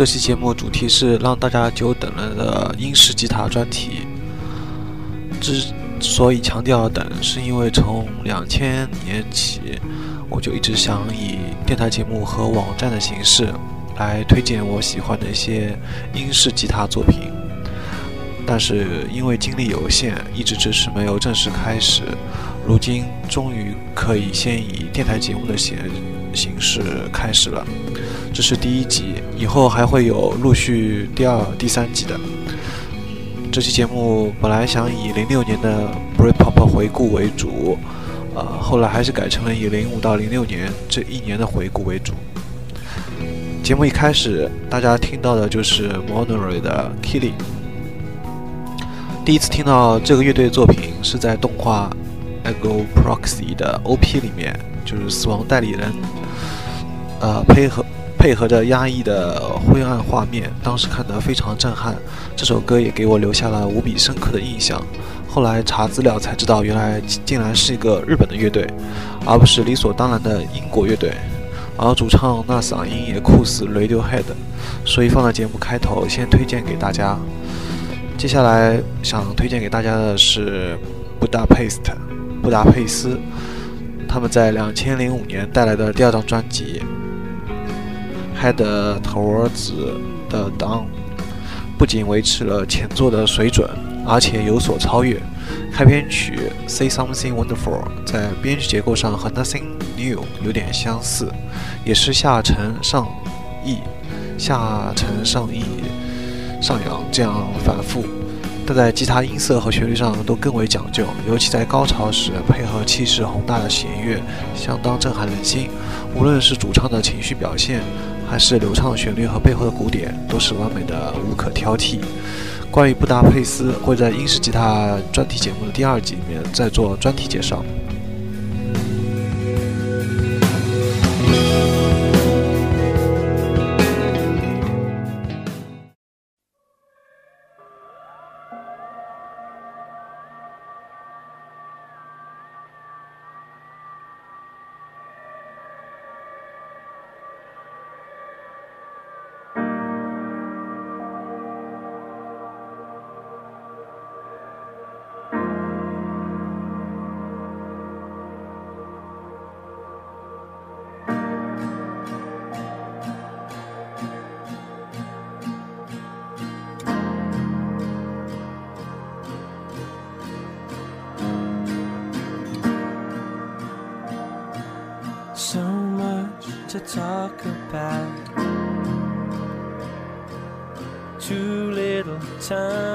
这期节目主题是让大家久等了的英式吉他专题。之所以强调等，是因为从两千年起，我就一直想以电台节目和网站的形式来推荐我喜欢的一些英式吉他作品。但是因为精力有限，一直迟迟没有正式开始。如今终于可以先以电台节目的形形式开始了。这是第一集，以后还会有陆续第二、第三集的。这期节目本来想以零六年的 Britpop 回顾为主，呃，后来还是改成了以零五到零六年这一年的回顾为主。节目一开始，大家听到的就是 Monterey 的 Killing。第一次听到这个乐队作品是在动画《Ego Proxy》的 OP 里面，就是《死亡代理人》，呃，配合。配合着压抑的灰暗画面，当时看得非常震撼。这首歌也给我留下了无比深刻的印象。后来查资料才知道，原来竟然是一个日本的乐队，而不是理所当然的英国乐队。而主唱那嗓音也酷似 Radiohead，所以放在节目开头先推荐给大家。接下来想推荐给大家的是布达佩斯，布达佩斯，他们在两千零五年带来的第二张专辑。Head Towards the Dawn 不仅维持了前作的水准，而且有所超越。开篇曲《Say Something Wonderful》在编曲结构上和《Nothing New》有点相似，也是下沉上抑、下沉上抑、上扬这样反复，但在吉他音色和旋律上都更为讲究，尤其在高潮时配合气势宏大的弦乐，相当震撼人心。无论是主唱的情绪表现，还是流畅旋律和背后的鼓点，都是完美的，无可挑剔。关于布达佩斯，会在英式吉他专题节目的第二集里面再做专题介绍。About. Too little time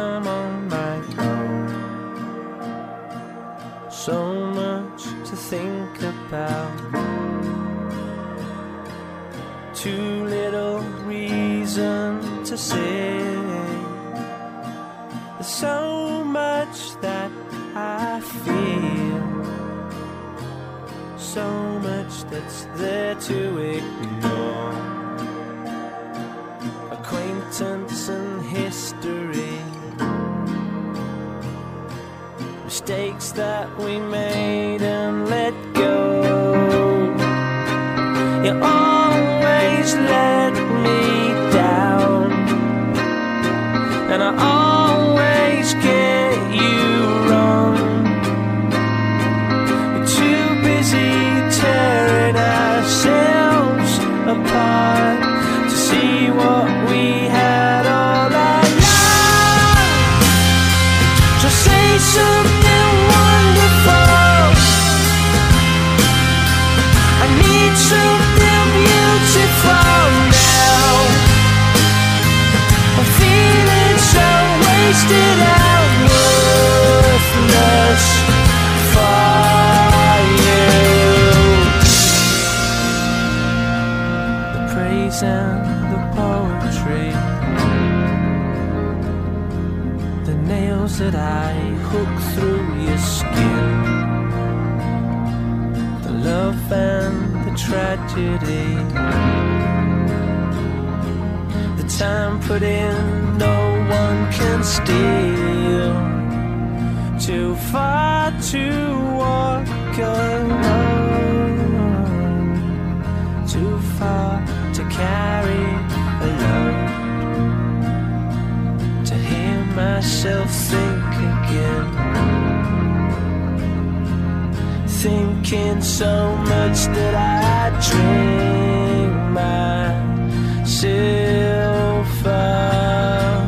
apart that I hook through your skin the love and the tragedy. The time put in, no one can steal. Too far to walk alone, too far to carry myself think again thinking so much that I drink myself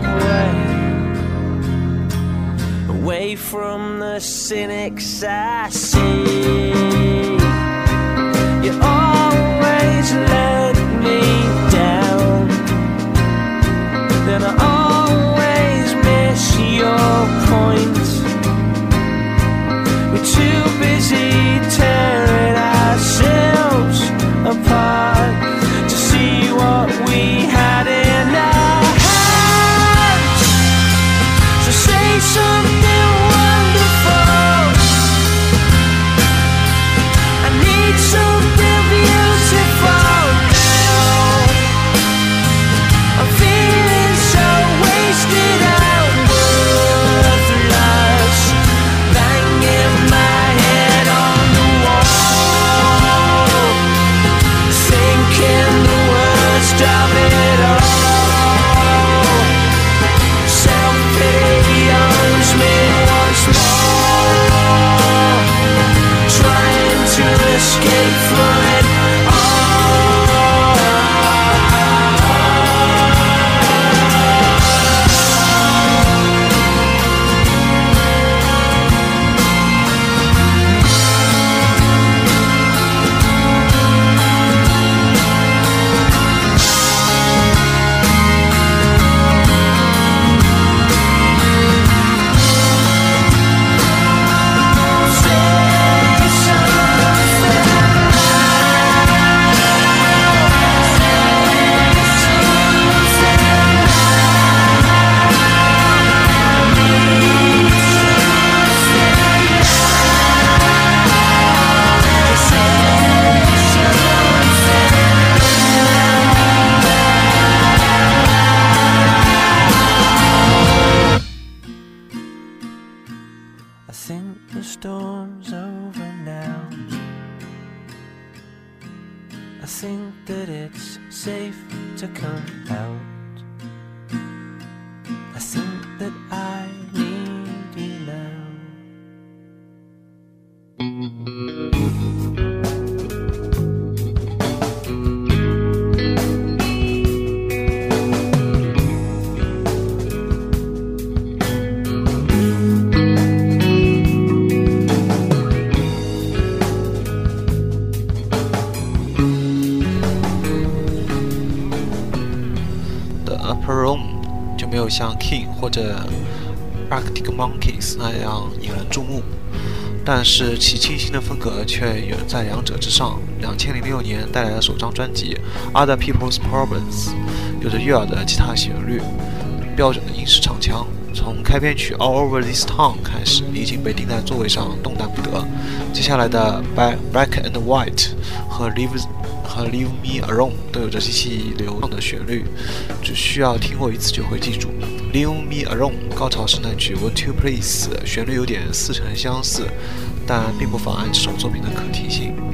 away, away from the cynics I see. 或者 Arctic Monkeys 那样引人注目。但是其清新的风格却远在两者之上。两千零六年带来的首张专辑《Other People's Problems》，有着悦耳的吉他旋律，标准的英式唱腔。从开篇曲《All Over This Town》开始，已经被钉在座位上动弹不得。接下来的《Black Black and White》和《Lives》。和 Leave Me Alone 都有着极其流畅的旋律，只需要听过一次就会记住。Leave Me Alone 高潮是那句 w h a t you please”，旋律有点似曾相似，但并不妨碍这首作品的可听性。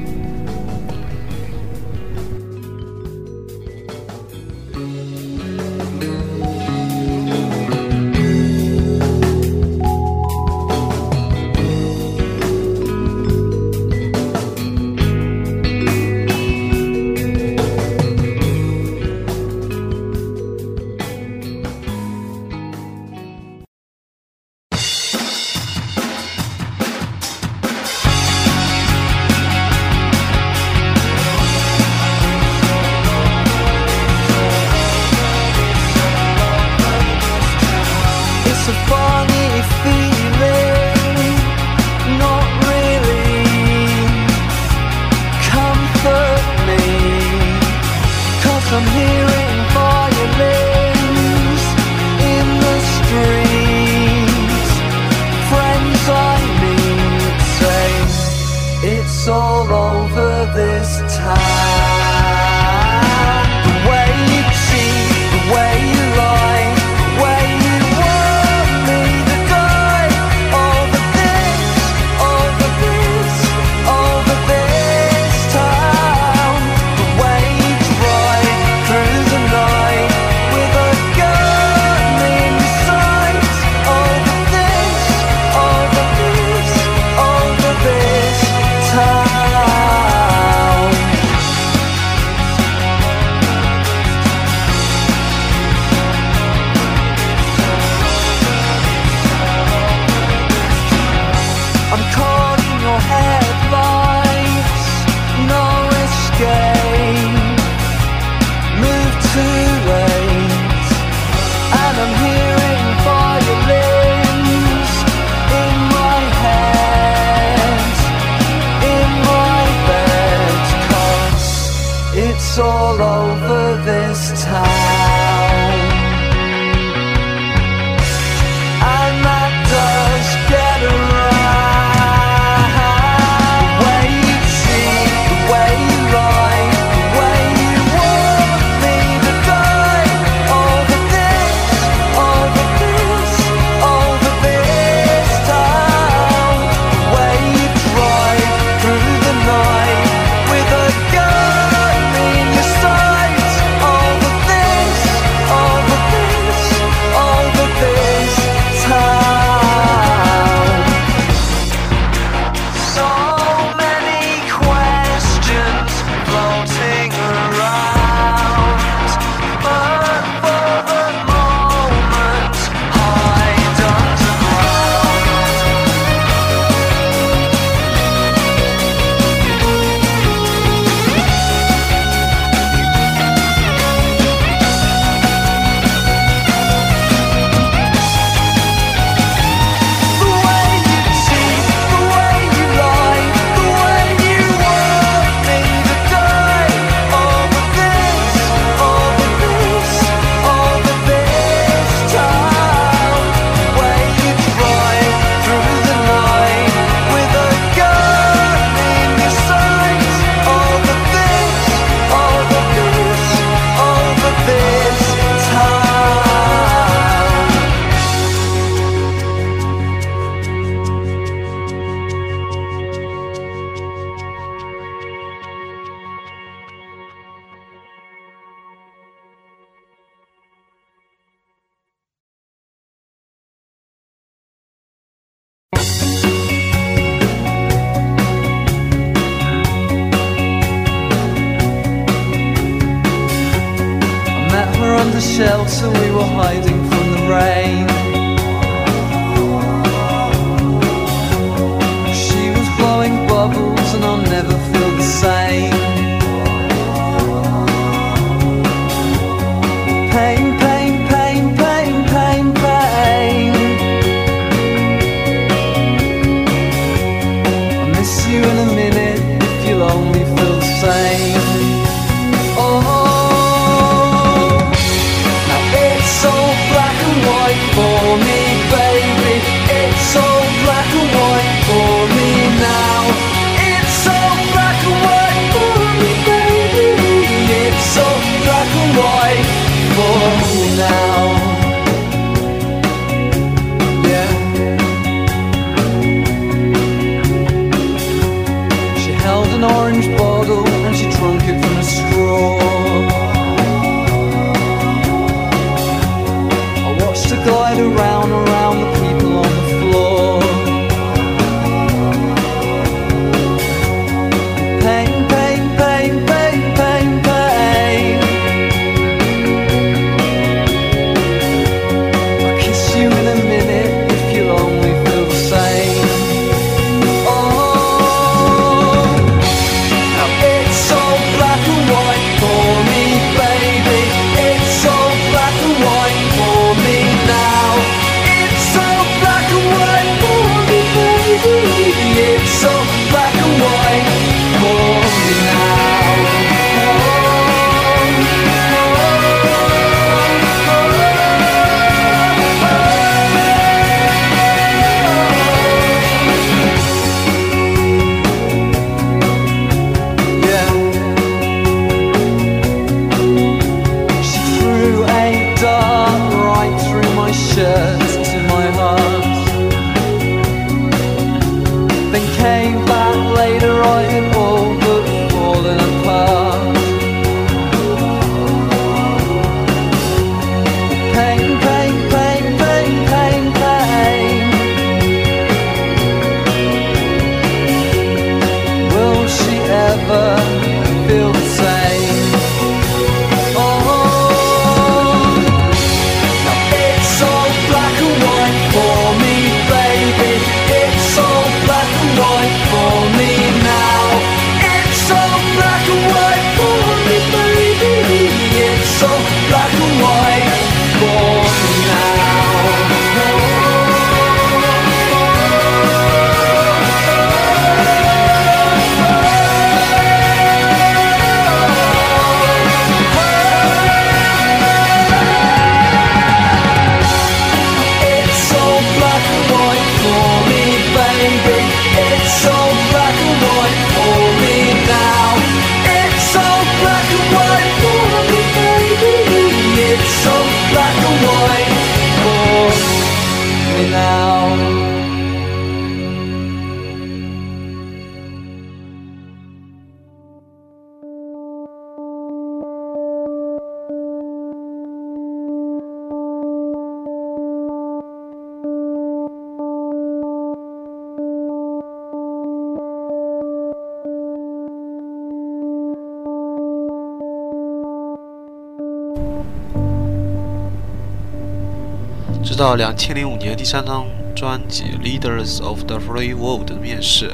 直到两千零五年第三张专辑《Leaders of the Free World》的面世，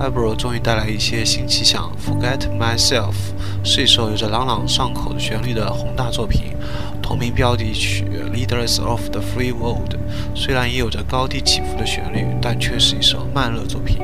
艾布罗终于带来一些新气象。《Forget Myself》是一首有着朗朗上口的旋律的宏大作品，同名标题曲《Leaders of the Free World》虽然也有着高低起伏的旋律，但却是一首慢热作品。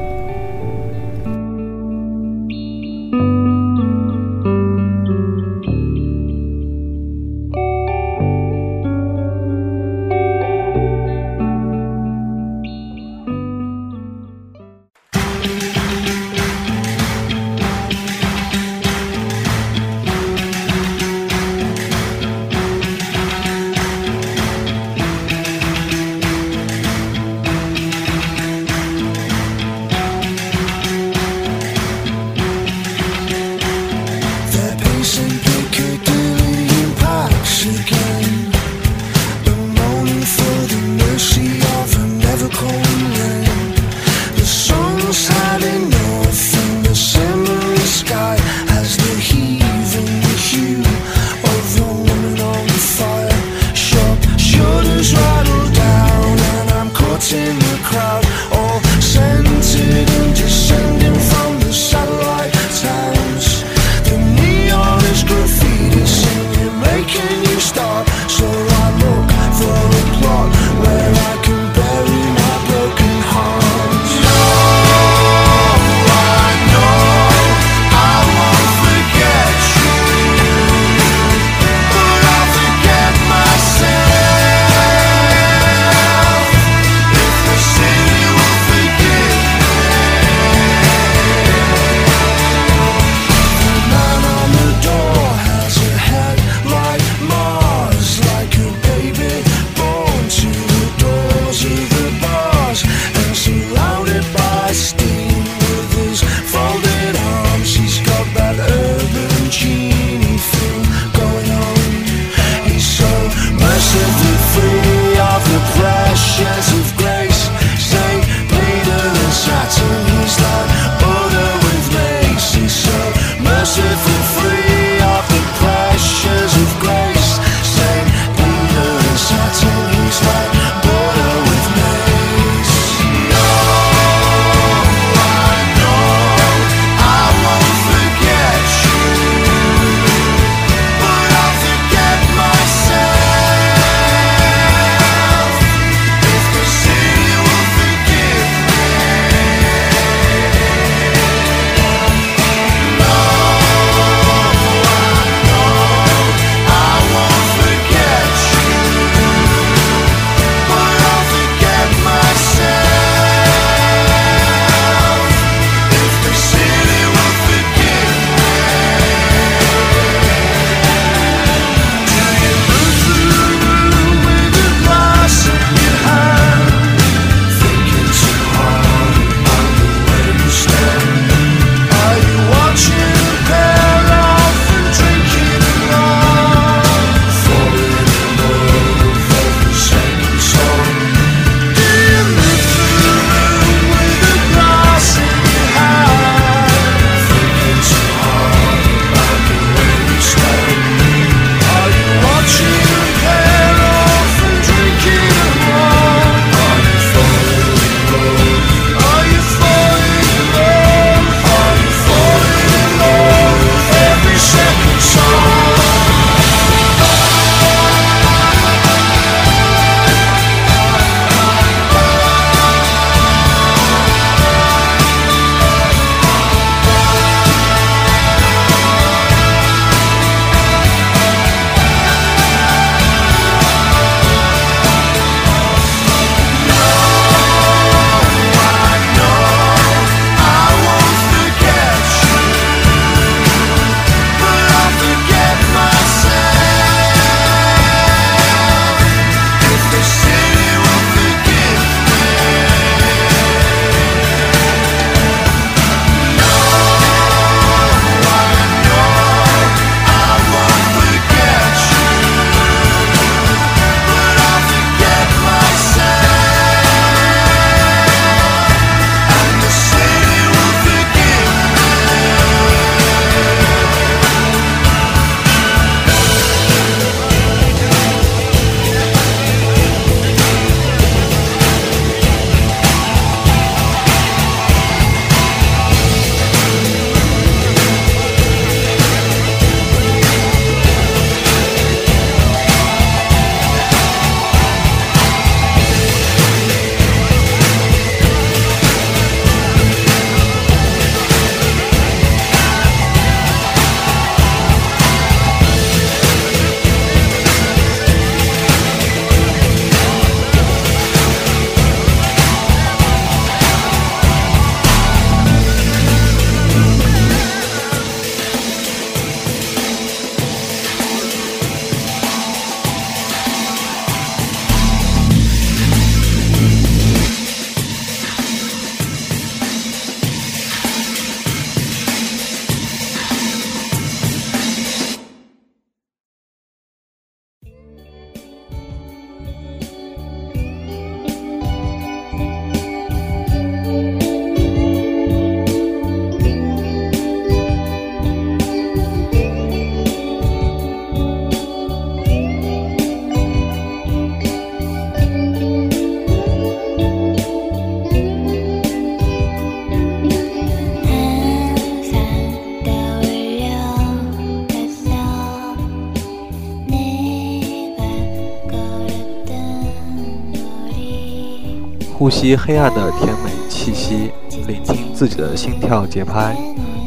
呼吸黑暗的甜美气息，聆听自己的心跳节拍，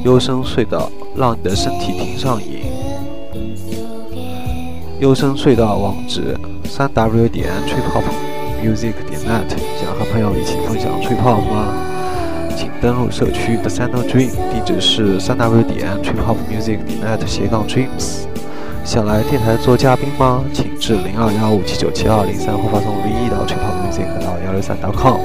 幽深隧道让你的身体听上瘾。幽深隧道网址：三 w 点 triphopmusic 点 net。想和朋友一起分享 triphop 吗？请登录社区 The Center Dream，地址是三 w 点 triphopmusic 点 net 斜杠 dreams。想来电台做嘉宾吗？请至零二幺五七九七二零三或发送 V 一到 t r i p l e music 到幺六三 .com。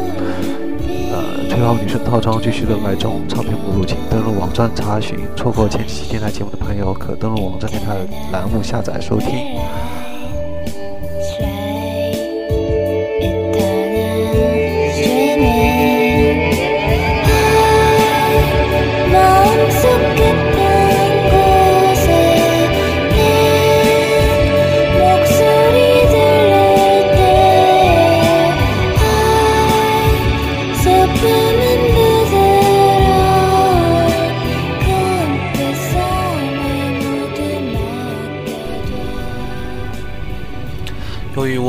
呃，吹泡女生套装继续热卖中，唱片目录请登录网站查询。错过前几期电台节目的朋友，可登录网站电台栏目下载收听。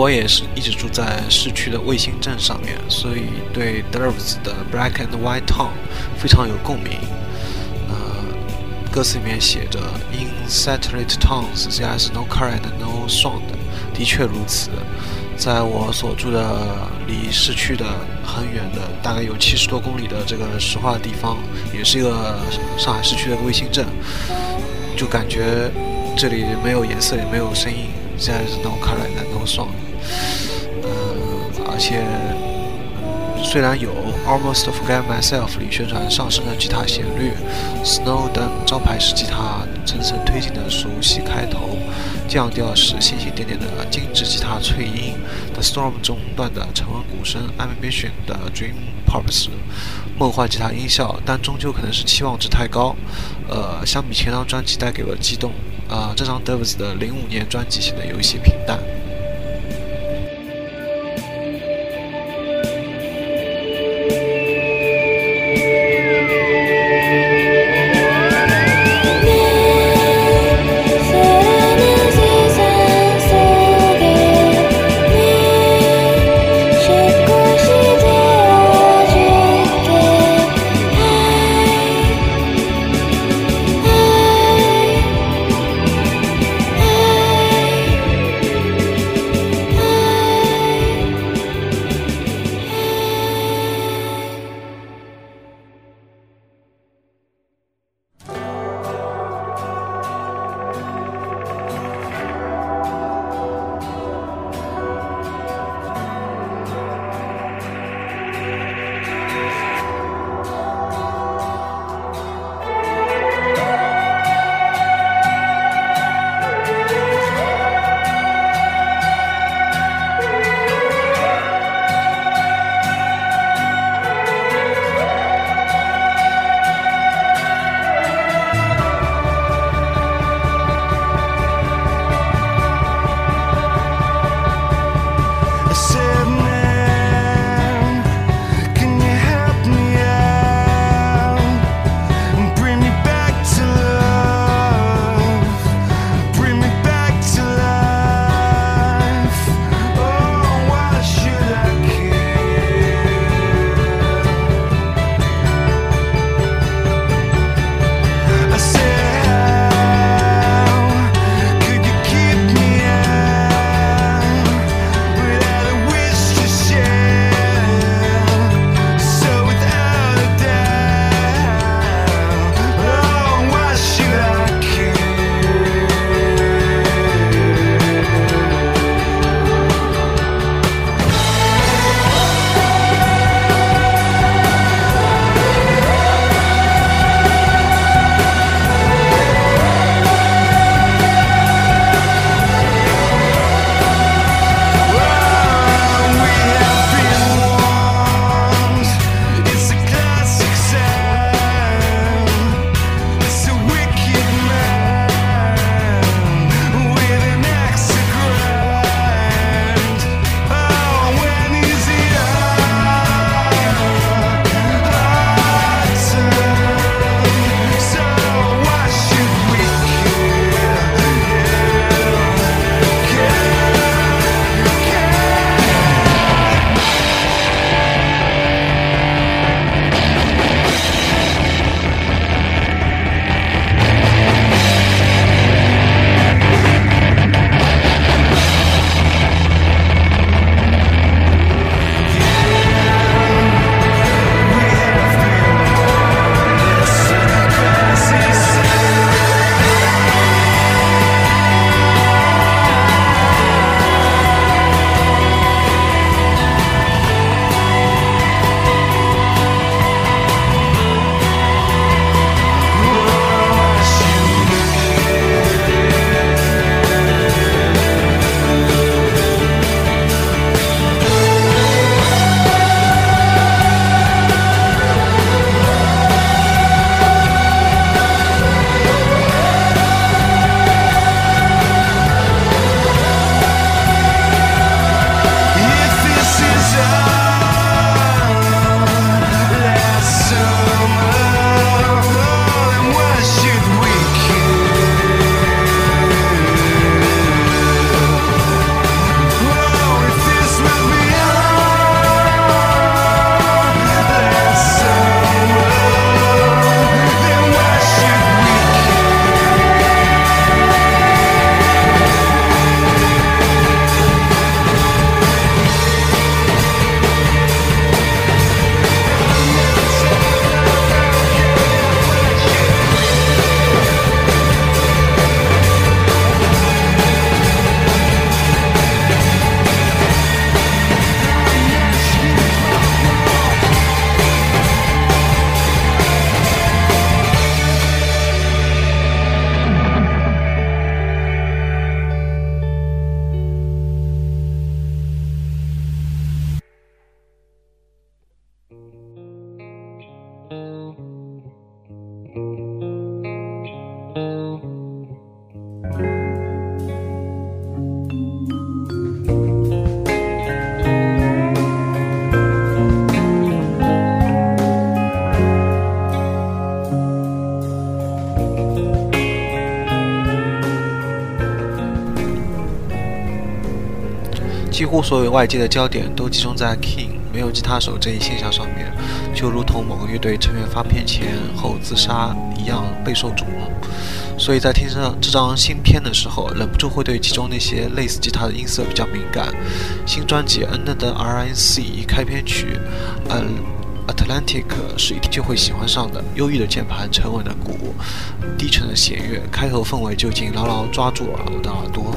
我也是一直住在市区的卫星镇上面，所以对 Dervs 的 Black and White Town 非常有共鸣。呃，歌词里面写着 “In satellite towns there is no car and no sound”，的确如此。在我所住的离市区的很远的，大概有七十多公里的这个石化地方，也是一个上海市区的卫星镇，就感觉这里没有颜色，也没有声音，there is no color and no sound。嗯，而且虽然有 Almost Forget Myself 里宣传上升的吉他旋律，Snow 等招牌式吉他层层推进的熟悉开头，降调时星星点点的精致吉他脆音，The Storm 中段的沉稳鼓声，Ambition 的 Dream Pop 时梦幻吉他音效，但终究可能是期望值太高。呃，相比前张专辑带给我的激动，呃，这张 Dervs 的零五年专辑显得有一些平淡。乎所有外界的焦点都集中在 King 没有吉他手这一现象上面，就如同某个乐队成员发片前后自杀一样备受瞩目。所以在听上这张新片的时候，忍不住会对其中那些类似吉他的音色比较敏感。新专辑《Under the RNC》开篇曲，嗯。Atlantic 是一听就会喜欢上的，忧郁的键盘，沉稳的鼓，低沉的弦乐，开头氛围就已经牢牢抓住了我的耳朵。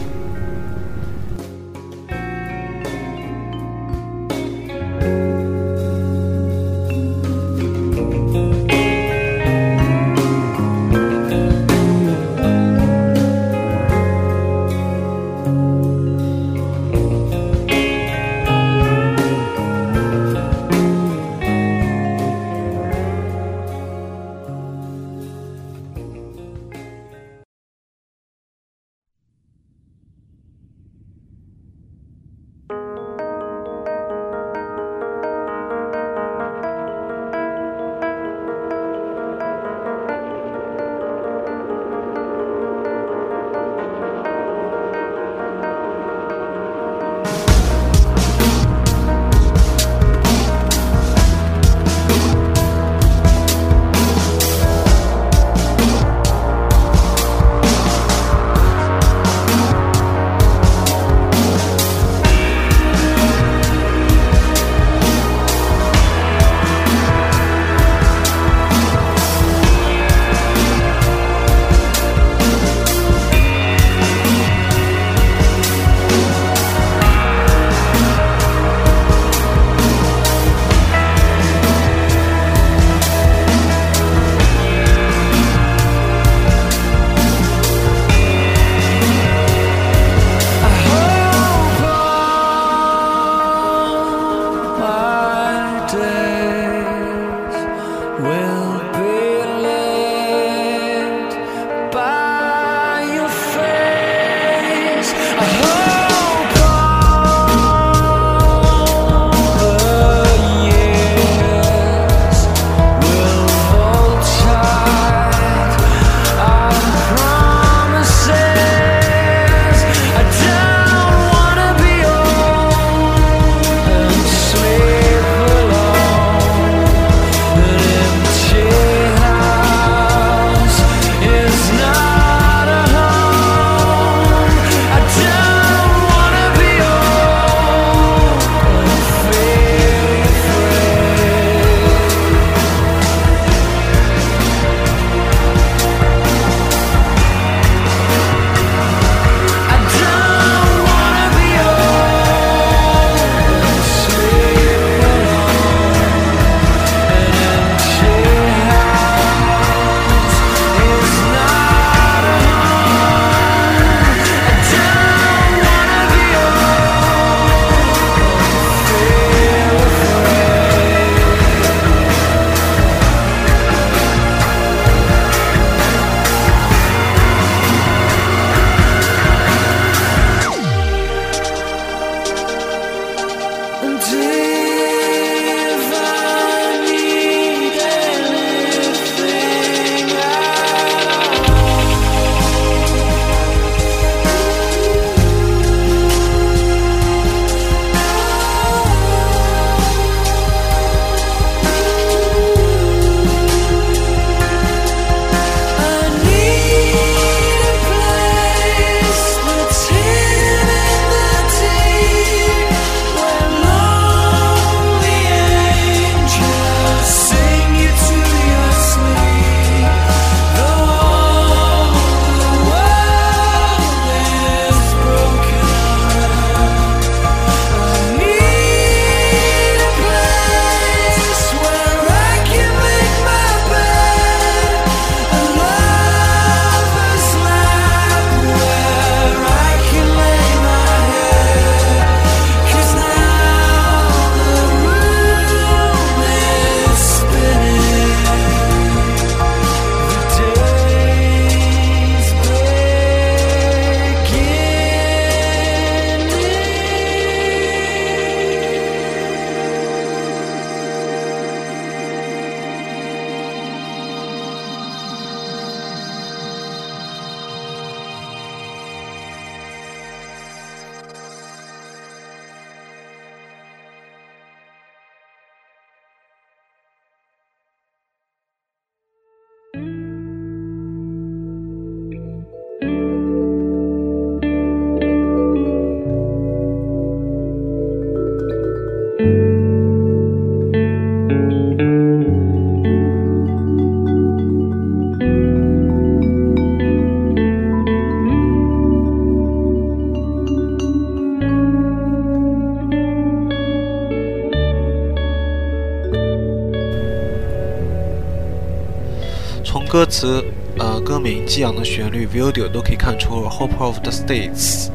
歌词、呃歌名、激昂的旋律、video 都可以看出《Hope of the States》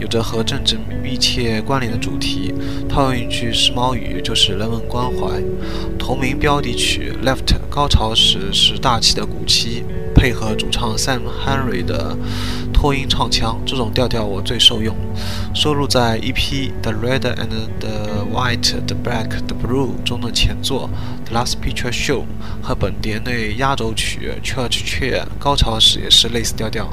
有着和政治密切关联的主题。套用一句时髦语，就是人文关怀。同名标题曲《Left》高潮时是大气的鼓七，配合主唱 Sam Henry 的拖音唱腔，这种调调我最受用。收录在 EP《The Red and the White, the Black, the Blue》中的前作《The Last Picture Show》和本碟内压轴曲《Church Cheer》，高潮时也是类似调调。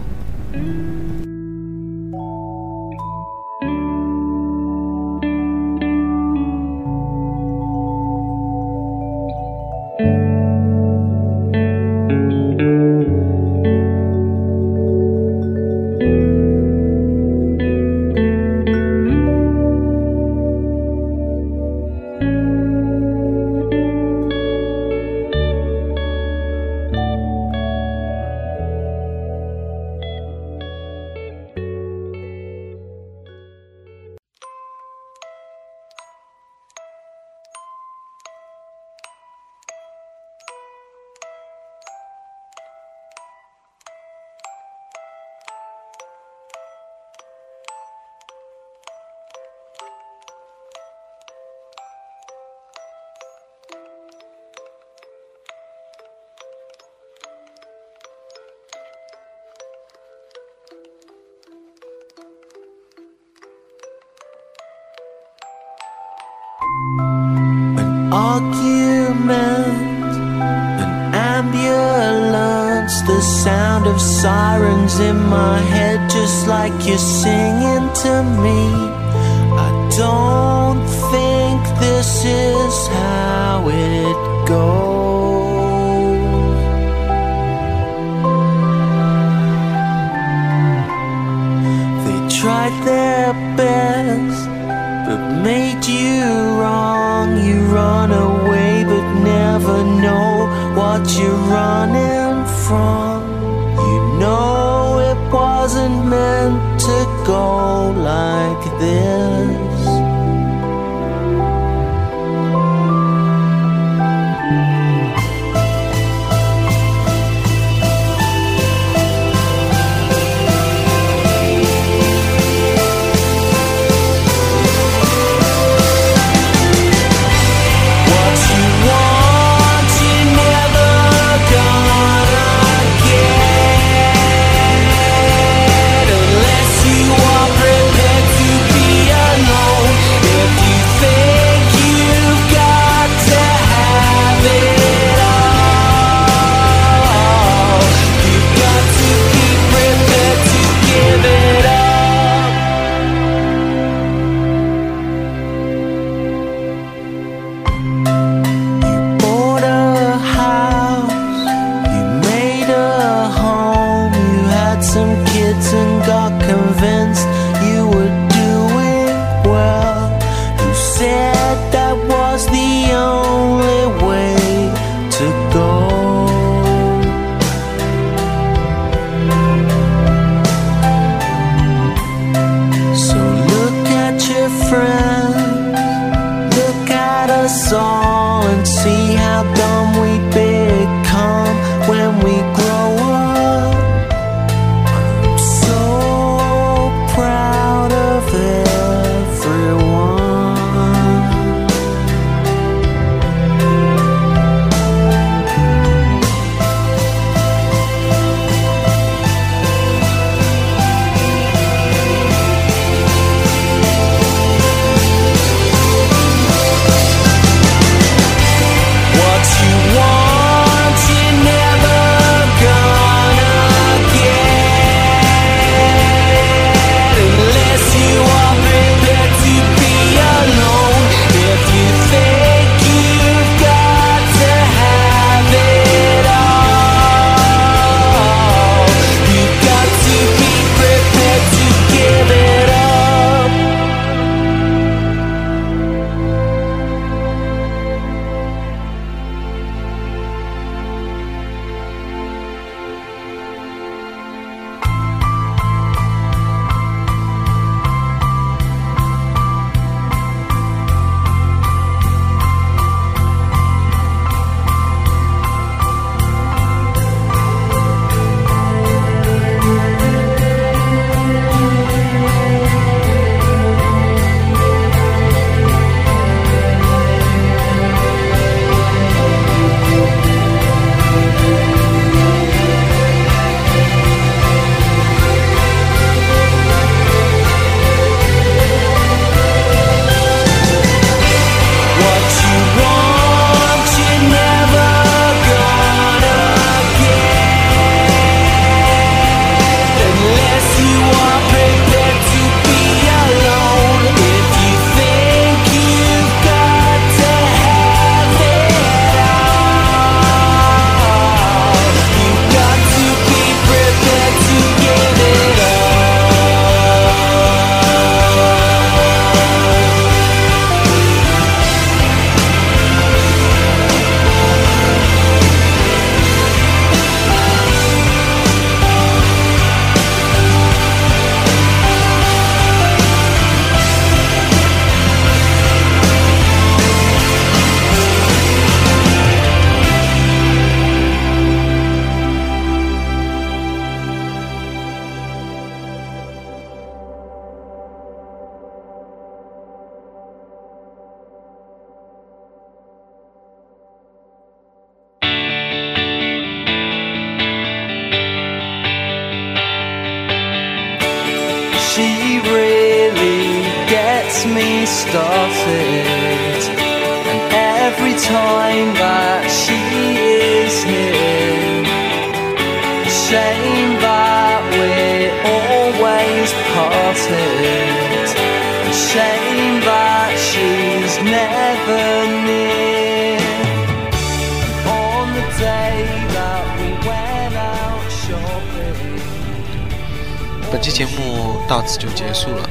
节目到此就结束了。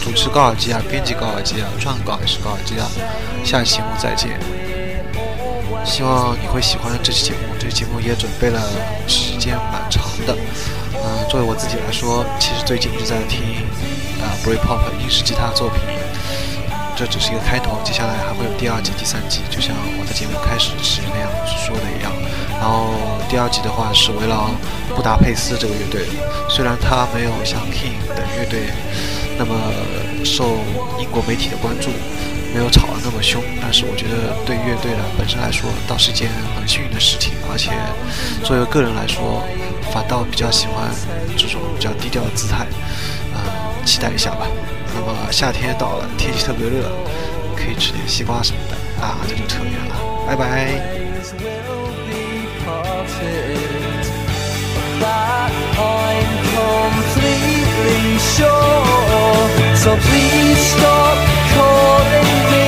主持高尔基啊，编辑高尔基啊，撰稿也是高尔基啊。下期节目再见。希望你会喜欢这期节目，这期节目也准备了时间蛮长的。嗯、作为我自己来说，其实最近一直在听啊、Britpop 英式吉他作品，这只是一个开头，接下来还会有第二季、第三季，就像我在节目开始时那样说的一样。然后第二季的话是围绕布达佩斯这个乐队，虽然它没有像 King 等乐队那么受英国媒体的关注，没有吵得那么凶，但是我觉得对乐队的本身来说，倒是一件很幸运的事情，而且作为个人来说，反倒比较喜欢这种比较低调的姿态，嗯、期待一下吧。那么夏天到了，天气特别热，可以吃点西瓜什么的啊，这就扯远了，拜拜。Will. That I'm completely sure. So please stop calling me